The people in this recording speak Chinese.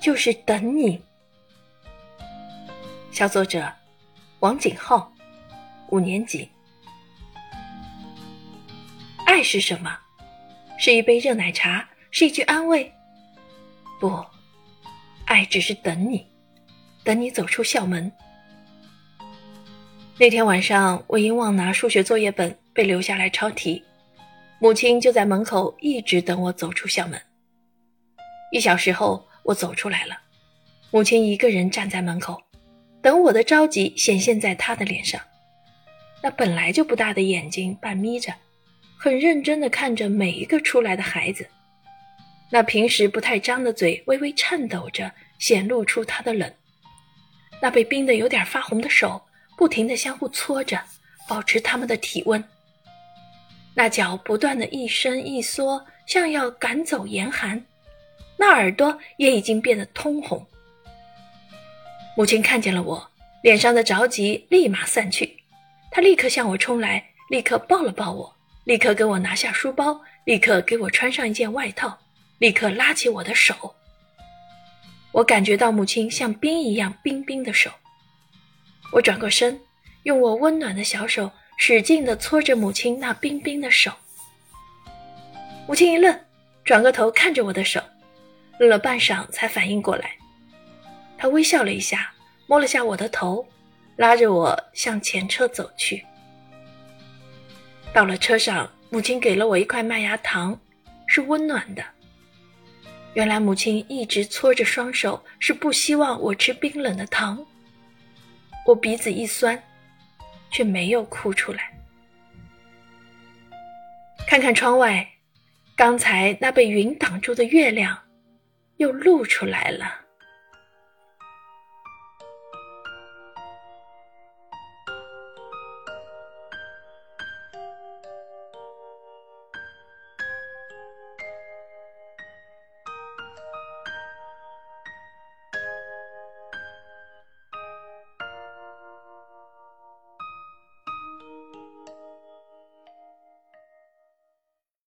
就是等你。小作者王景浩，五年级。爱是什么？是一杯热奶茶？是一句安慰？不，爱只是等你，等你走出校门。那天晚上，我因忘拿数学作业本被留下来抄题，母亲就在门口一直等我走出校门。一小时后，我走出来了，母亲一个人站在门口，等我的着急显现在她的脸上，那本来就不大的眼睛半眯着，很认真地看着每一个出来的孩子，那平时不太张的嘴微微颤抖着，显露出她的冷，那被冰得有点发红的手。不停地相互搓着，保持他们的体温。那脚不断的一伸一缩，像要赶走严寒。那耳朵也已经变得通红。母亲看见了我，脸上的着急立马散去，她立刻向我冲来，立刻抱了抱我，立刻给我拿下书包，立刻给我穿上一件外套，立刻拉起我的手。我感觉到母亲像冰一样冰冰的手。我转过身，用我温暖的小手使劲地搓着母亲那冰冰的手。母亲一愣，转过头看着我的手，愣了半晌才反应过来。他微笑了一下，摸了下我的头，拉着我向前车走去。到了车上，母亲给了我一块麦芽糖，是温暖的。原来母亲一直搓着双手，是不希望我吃冰冷的糖。我鼻子一酸，却没有哭出来。看看窗外，刚才那被云挡住的月亮，又露出来了。